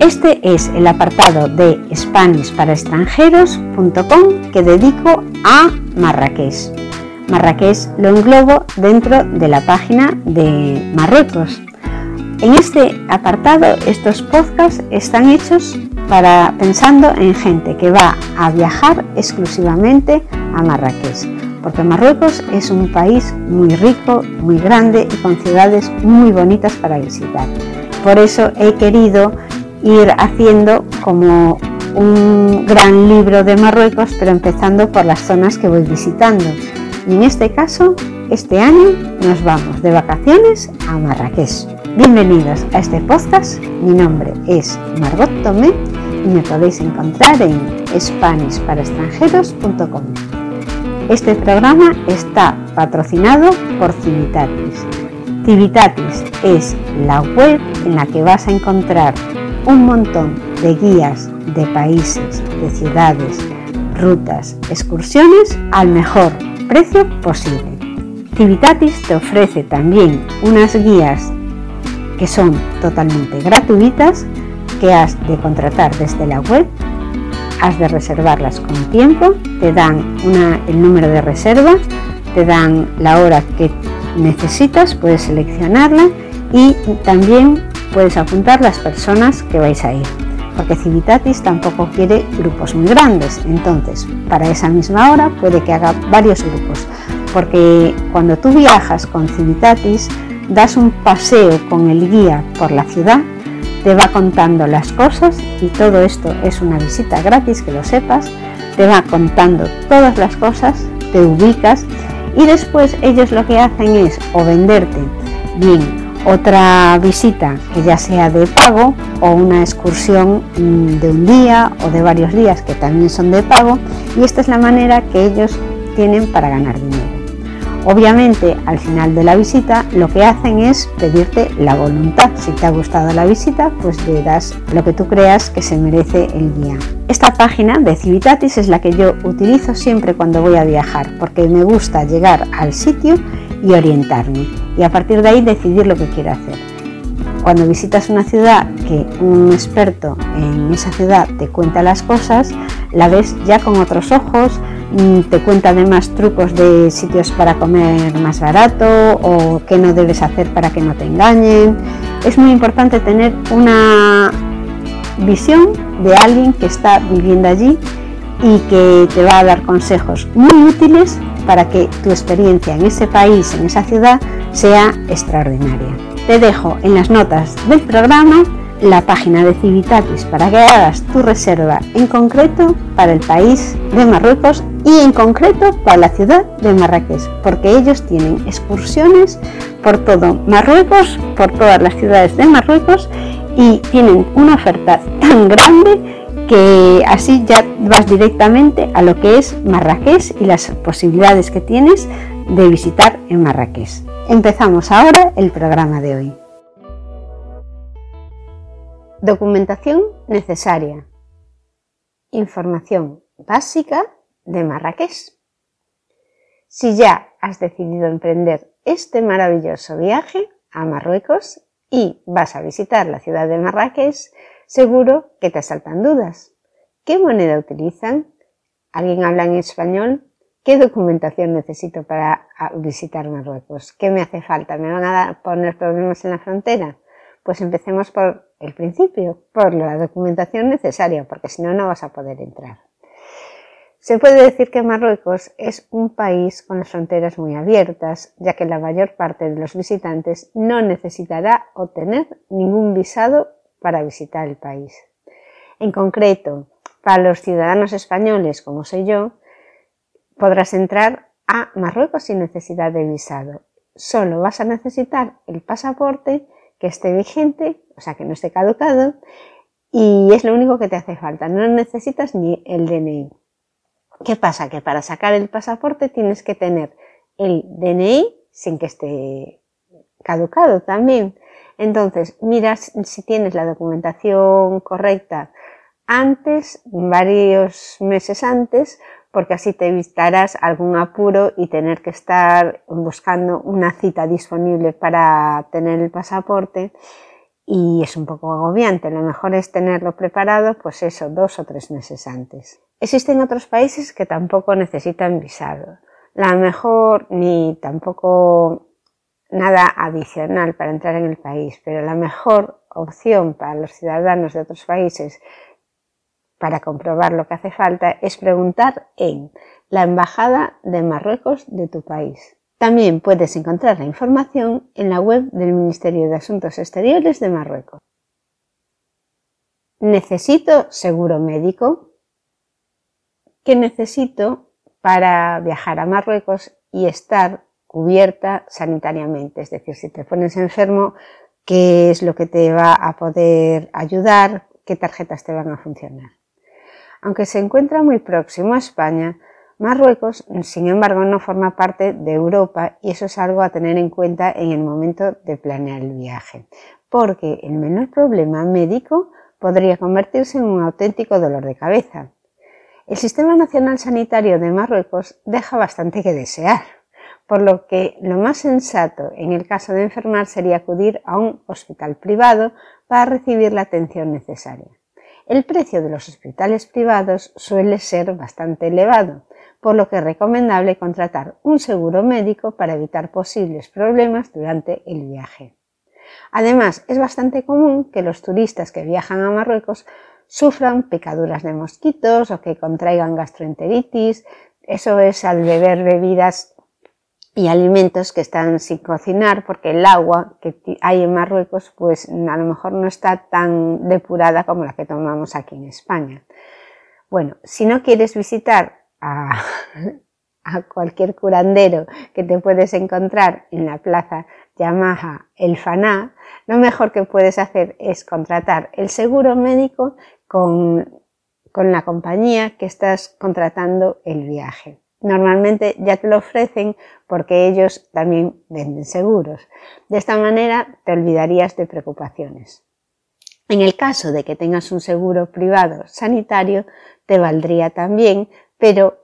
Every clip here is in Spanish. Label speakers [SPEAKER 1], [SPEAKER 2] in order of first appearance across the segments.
[SPEAKER 1] Este es el apartado de SpanishParaExtranjeros.com que dedico a Marrakech. Marrakech lo englobo dentro de la página de Marruecos. En este apartado, estos podcasts están hechos para pensando en gente que va a viajar exclusivamente a Marrakech, porque Marruecos es un país muy rico, muy grande y con ciudades muy bonitas para visitar. Por eso he querido ir haciendo como un gran libro de Marruecos, pero empezando por las zonas que voy visitando. Y en este caso, este año nos vamos de vacaciones a Marrakech. Bienvenidos a este podcast. Mi nombre es Margot Tomé y me podéis encontrar en SpanishParaExtranjeros.com. Este programa está patrocinado por Civitatis. Civitatis es la web en la que vas a encontrar un montón de guías de países, de ciudades, rutas, excursiones al mejor precio posible. Civitatis te ofrece también unas guías que son totalmente gratuitas, que has de contratar desde la web, has de reservarlas con tiempo, te dan el número de reserva, te dan la hora que necesitas, puedes seleccionarla y también puedes apuntar las personas que vais a ir, porque Civitatis tampoco quiere grupos muy grandes, entonces para esa misma hora puede que haga varios grupos, porque cuando tú viajas con Civitatis das un paseo con el guía por la ciudad, te va contando las cosas y todo esto es una visita gratis, que lo sepas, te va contando todas las cosas, te ubicas y después ellos lo que hacen es o venderte bien otra visita que ya sea de pago o una excursión mm, de un día o de varios días que también son de pago y esta es la manera que ellos tienen para ganar dinero. Obviamente al final de la visita lo que hacen es pedirte la voluntad. Si te ha gustado la visita pues le das lo que tú creas que se merece el guía. Esta página de Civitatis es la que yo utilizo siempre cuando voy a viajar porque me gusta llegar al sitio y orientarme y a partir de ahí decidir lo que quiero hacer. Cuando visitas una ciudad que un experto en esa ciudad te cuenta las cosas, la ves ya con otros ojos, mm, te cuenta además trucos de sitios para comer más barato o qué no debes hacer para que no te engañen. Es muy importante tener una visión de alguien que está viviendo allí y que te va a dar consejos muy útiles para que tu experiencia en ese país, en esa ciudad, sea extraordinaria. Te dejo en las notas del programa la página de Civitatis para que hagas tu reserva en concreto para el país de Marruecos y en concreto para la ciudad de Marrakech, porque ellos tienen excursiones por todo Marruecos, por todas las ciudades de Marruecos y tienen una oferta tan grande que así ya vas directamente a lo que es Marrakech y las posibilidades que tienes de visitar en Marrakech. Empezamos ahora el programa de hoy. Documentación necesaria. Información básica de Marrakech. Si ya has decidido emprender este maravilloso viaje a Marruecos y vas a visitar la ciudad de Marrakech, Seguro que te asaltan dudas. ¿Qué moneda utilizan? ¿Alguien habla en español? ¿Qué documentación necesito para ah, visitar Marruecos? ¿Qué me hace falta? ¿Me van a poner problemas en la frontera? Pues empecemos por el principio, por la documentación necesaria, porque si no, no vas a poder entrar. Se puede decir que Marruecos es un país con las fronteras muy abiertas, ya que la mayor parte de los visitantes no necesitará obtener ningún visado para visitar el país. En concreto, para los ciudadanos españoles, como soy yo, podrás entrar a Marruecos sin necesidad de visado. Solo vas a necesitar el pasaporte que esté vigente, o sea, que no esté caducado, y es lo único que te hace falta. No necesitas ni el DNI. ¿Qué pasa? Que para sacar el pasaporte tienes que tener el DNI sin que esté caducado también. Entonces, miras si tienes la documentación correcta antes, varios meses antes, porque así te evitarás algún apuro y tener que estar buscando una cita disponible para tener el pasaporte y es un poco agobiante. Lo mejor es tenerlo preparado, pues eso, dos o tres meses antes. Existen otros países que tampoco necesitan visado. La mejor ni tampoco nada adicional para entrar en el país, pero la mejor opción para los ciudadanos de otros países para comprobar lo que hace falta es preguntar en la Embajada de Marruecos de tu país. También puedes encontrar la información en la web del Ministerio de Asuntos Exteriores de Marruecos. ¿Necesito seguro médico? ¿Qué necesito para viajar a Marruecos y estar cubierta sanitariamente? Es decir, si te pones enfermo, ¿qué es lo que te va a poder ayudar? ¿Qué tarjetas te van a funcionar? Aunque se encuentra muy próximo a España, Marruecos, sin embargo, no forma parte de Europa y eso es algo a tener en cuenta en el momento de planear el viaje, porque el menor problema médico podría convertirse en un auténtico dolor de cabeza. El Sistema Nacional Sanitario de Marruecos deja bastante que desear, por lo que lo más sensato en el caso de enfermar sería acudir a un hospital privado para recibir la atención necesaria. El precio de los hospitales privados suele ser bastante elevado, por lo que es recomendable contratar un seguro médico para evitar posibles problemas durante el viaje. Además, es bastante común que los turistas que viajan a Marruecos sufran picaduras de mosquitos o que contraigan gastroenteritis. Eso es al beber bebidas y alimentos que están sin cocinar porque el agua que hay en Marruecos pues a lo mejor no está tan depurada como la que tomamos aquí en España. Bueno, si no quieres visitar a, cualquier curandero que te puedes encontrar en la plaza Yamaha El Faná, lo mejor que puedes hacer es contratar el seguro médico con, con la compañía que estás contratando el viaje. Normalmente ya te lo ofrecen porque ellos también venden seguros. De esta manera te olvidarías de preocupaciones. En el caso de que tengas un seguro privado sanitario, te valdría también, pero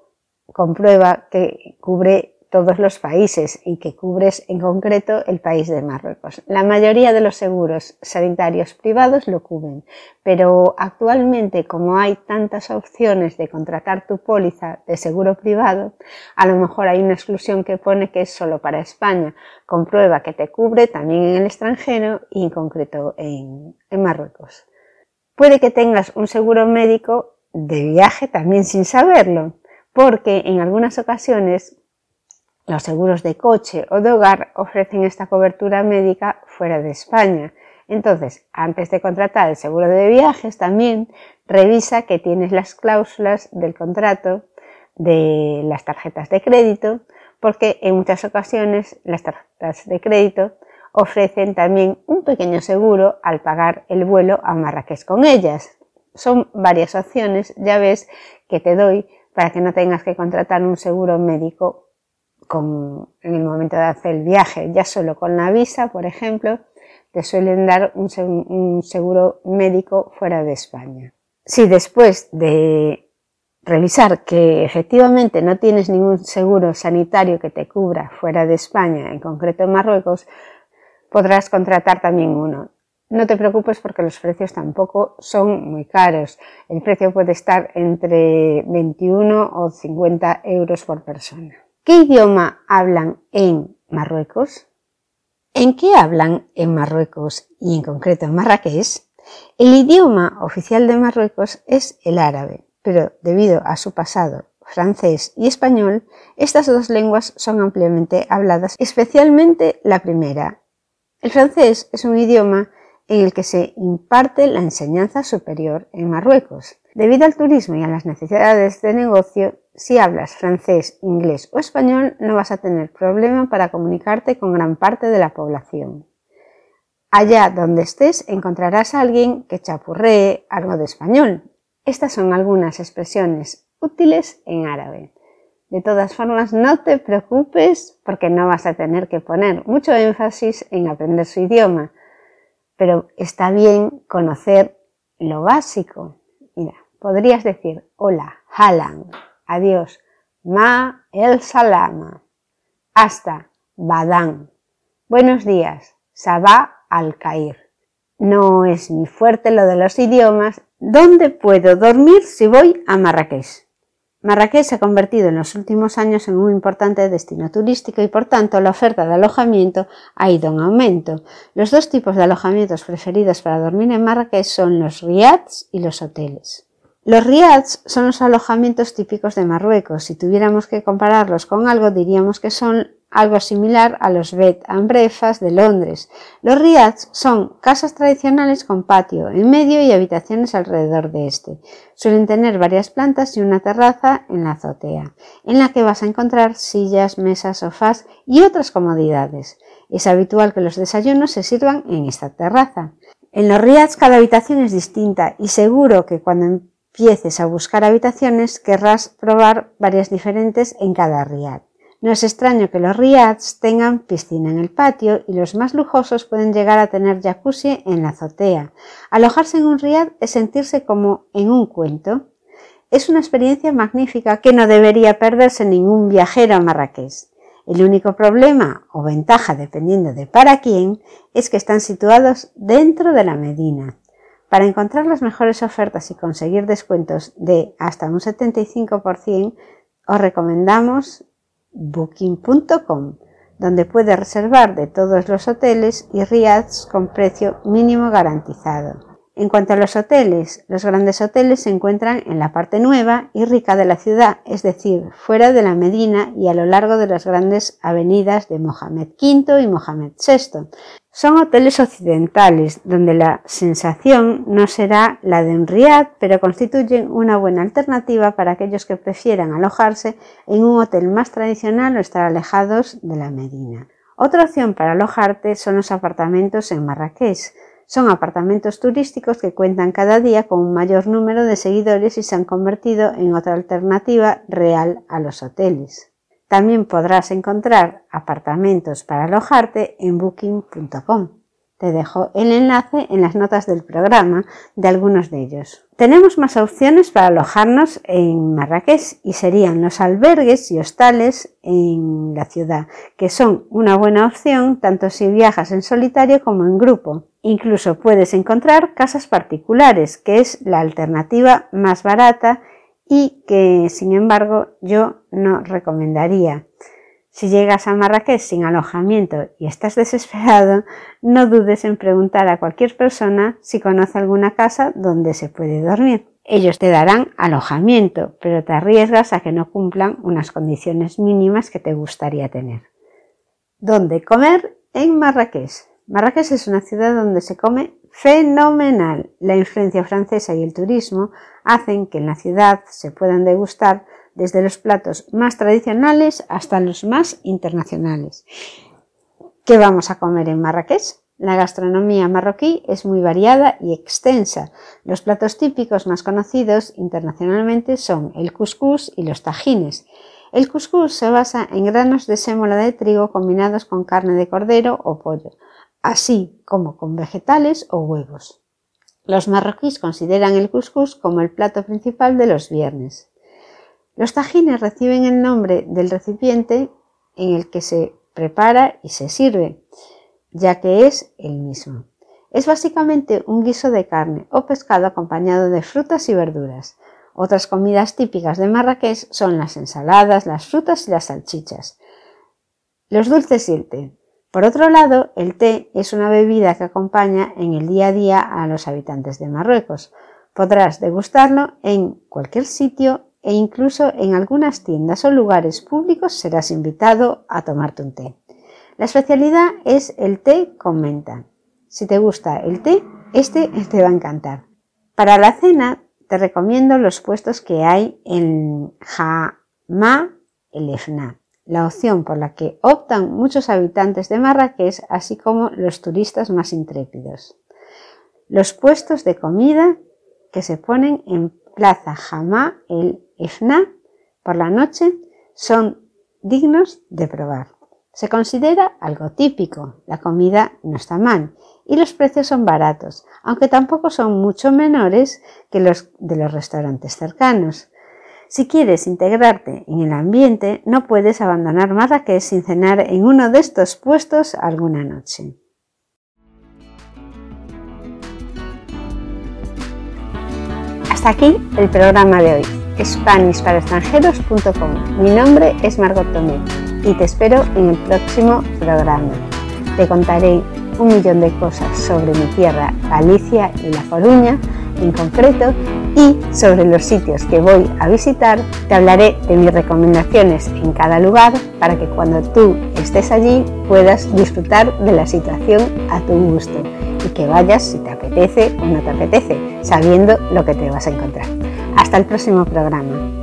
[SPEAKER 1] comprueba que cubre todos los países y que cubres en concreto el país de Marruecos. La mayoría de los seguros sanitarios privados lo cubren, pero actualmente como hay tantas opciones de contratar tu póliza de seguro privado, a lo mejor hay una exclusión que pone que es solo para España. Comprueba que te cubre también en el extranjero y en concreto en, en Marruecos. Puede que tengas un seguro médico de viaje también sin saberlo, porque en algunas ocasiones los seguros de coche o de hogar ofrecen esta cobertura médica fuera de España. Entonces, antes de contratar el seguro de viajes, también revisa que tienes las cláusulas del contrato de las tarjetas de crédito, porque en muchas ocasiones las tarjetas de crédito ofrecen también un pequeño seguro al pagar el vuelo a Marrakech con ellas. Son varias opciones, ya ves, que te doy para que no tengas que contratar un seguro médico en el momento de hacer el viaje, ya solo con la visa, por ejemplo, te suelen dar un, seguro médico fuera de España. Si después de revisar que efectivamente no tienes ningún seguro sanitario que te cubra fuera de España, en concreto en Marruecos, podrás contratar también uno. No te preocupes porque los precios tampoco son muy caros. El precio puede estar entre 21 o 50 euros por persona. ¿Qué idioma hablan en Marruecos? ¿En qué hablan en Marruecos y en concreto en Marrakech? El idioma oficial de Marruecos es el árabe, pero debido a su pasado francés y español, estas dos lenguas son ampliamente habladas, especialmente la primera. El francés es un idioma en el que se imparte la enseñanza superior en Marruecos. Debido al turismo y a las necesidades de negocio, si hablas francés, inglés o español, no vas a tener problema para comunicarte con gran parte de la población. Allá donde estés encontrarás a alguien que chapurree algo de español. Estas son algunas expresiones útiles en árabe. De todas formas, no te preocupes porque no vas a tener que poner mucho énfasis en aprender su idioma, pero está bien conocer lo básico. Mira, podrías decir hola, halan, Adiós. Ma el salama. Hasta. Badán. Buenos días. Sabá al caer. no es mi fuerte lo de los idiomas. ¿Dónde puedo dormir si voy a Marrakech? Marrakech se ha convertido en los últimos años en un importante destino turístico y por tanto la oferta de alojamiento ha ido en aumento. Los dos tipos de alojamientos preferidos para dormir en Marrakech son los riads y los hoteles. Los riads son los alojamientos típicos de Marruecos. Si tuviéramos que compararlos con algo diríamos que son algo similar a los bed and breakfast de Londres. Los riads son casas tradicionales con patio en medio y habitaciones alrededor de este. Suelen tener varias plantas y una terraza en la azotea, en la que vas a encontrar sillas, mesas, sofás y otras comodidades. Es habitual que los desayunos se sirvan en esta terraza. En los riads cada habitación es distinta y seguro que cuando empieces a buscar habitaciones querrás probar varias diferentes en cada riad. No es extraño que los riads tengan piscina en el patio y los más lujosos pueden llegar a tener jacuzzi en la azotea. Alojarse en un riad es sentirse como en un cuento. Es una experiencia magnífica que no debería perderse ningún viajero a Marrakech. El único problema o ventaja, dependiendo de para quién, es que están situados dentro de la Medina. Para encontrar las mejores ofertas y conseguir descuentos de hasta un 75%, os recomendamos booking.com, donde puede reservar de todos los hoteles y riads con precio mínimo garantizado. En cuanto a los hoteles, los grandes hoteles se encuentran en la parte nueva y rica de la ciudad, es decir, fuera de la Medina y a lo largo de las grandes avenidas de Mohamed V y Mohamed VI. Son hoteles occidentales, donde la sensación no será la de un riad, pero constituyen una buena alternativa para aquellos que prefieran alojarse en un hotel más tradicional o estar alejados de la Medina. Otra opción para alojarte son los apartamentos en Marrakech, son apartamentos turísticos que cuentan cada día con un mayor número de seguidores y se han convertido en otra alternativa real a los hoteles. También podrás encontrar apartamentos para alojarte en booking.com. Te dejo el enlace en las notas del programa de algunos de ellos. Tenemos más opciones para alojarnos en Marrakech y serían los albergues y hostales en la ciudad, que son una buena opción tanto si viajas en solitario como en grupo. Incluso puedes encontrar casas particulares, que es la alternativa más barata y que, sin embargo, yo no recomendaría. Si llegas a Marrakech sin alojamiento y estás desesperado, no dudes en preguntar a cualquier persona si conoce alguna casa donde se puede dormir. Ellos te darán alojamiento, pero te arriesgas a que no cumplan unas condiciones mínimas que te gustaría tener. ¿Dónde comer? En Marrakech. Marrakech es una ciudad donde se come fenomenal. La influencia francesa y el turismo hacen que en la ciudad se puedan degustar desde los platos más tradicionales hasta los más internacionales. ¿Qué vamos a comer en Marrakech? La gastronomía marroquí es muy variada y extensa. Los platos típicos más conocidos internacionalmente son el couscous y los tajines. El couscous se basa en granos de sémola de trigo combinados con carne de cordero o pollo, así como con vegetales o huevos. Los marroquíes consideran el couscous como el plato principal de los viernes. Los tajines reciben el nombre del recipiente en el que se prepara y se sirve, ya que es el mismo. Es básicamente un guiso de carne o pescado acompañado de frutas y verduras. Otras comidas típicas de Marrakech son las ensaladas, las frutas y las salchichas. Los dulces y el té. Por otro lado, el té es una bebida que acompaña en el día a día a los habitantes de Marruecos. Podrás degustarlo en cualquier sitio e incluso en algunas tiendas o lugares públicos serás invitado a tomarte un té. La especialidad es el té con menta. Si te gusta el té, este te va a encantar. Para la cena te recomiendo los puestos que hay en Hama el Efna, la opción por la que optan muchos habitantes de Marrakech, así como los turistas más intrépidos. Los puestos de comida que se ponen en Plaza Hama el Ifna por la noche son dignos de probar. Se considera algo típico, la comida no está mal y los precios son baratos, aunque tampoco son mucho menores que los de los restaurantes cercanos. Si quieres integrarte en el ambiente, no puedes abandonar Marrakech sin cenar en uno de estos puestos alguna noche. Hasta aquí el programa de hoy, SpanishParaExtranjeros.com. Mi nombre es Margot Tomé y te espero en el próximo programa. Te contaré un millón de cosas sobre mi tierra, Galicia y La Coruña en concreto y sobre los sitios que voy a visitar, te hablaré de mis recomendaciones en cada lugar para que cuando tú estés allí puedas disfrutar de la situación a tu gusto y que vayas si te apetece o no te apetece, sabiendo lo que te vas a encontrar. Hasta el próximo programa.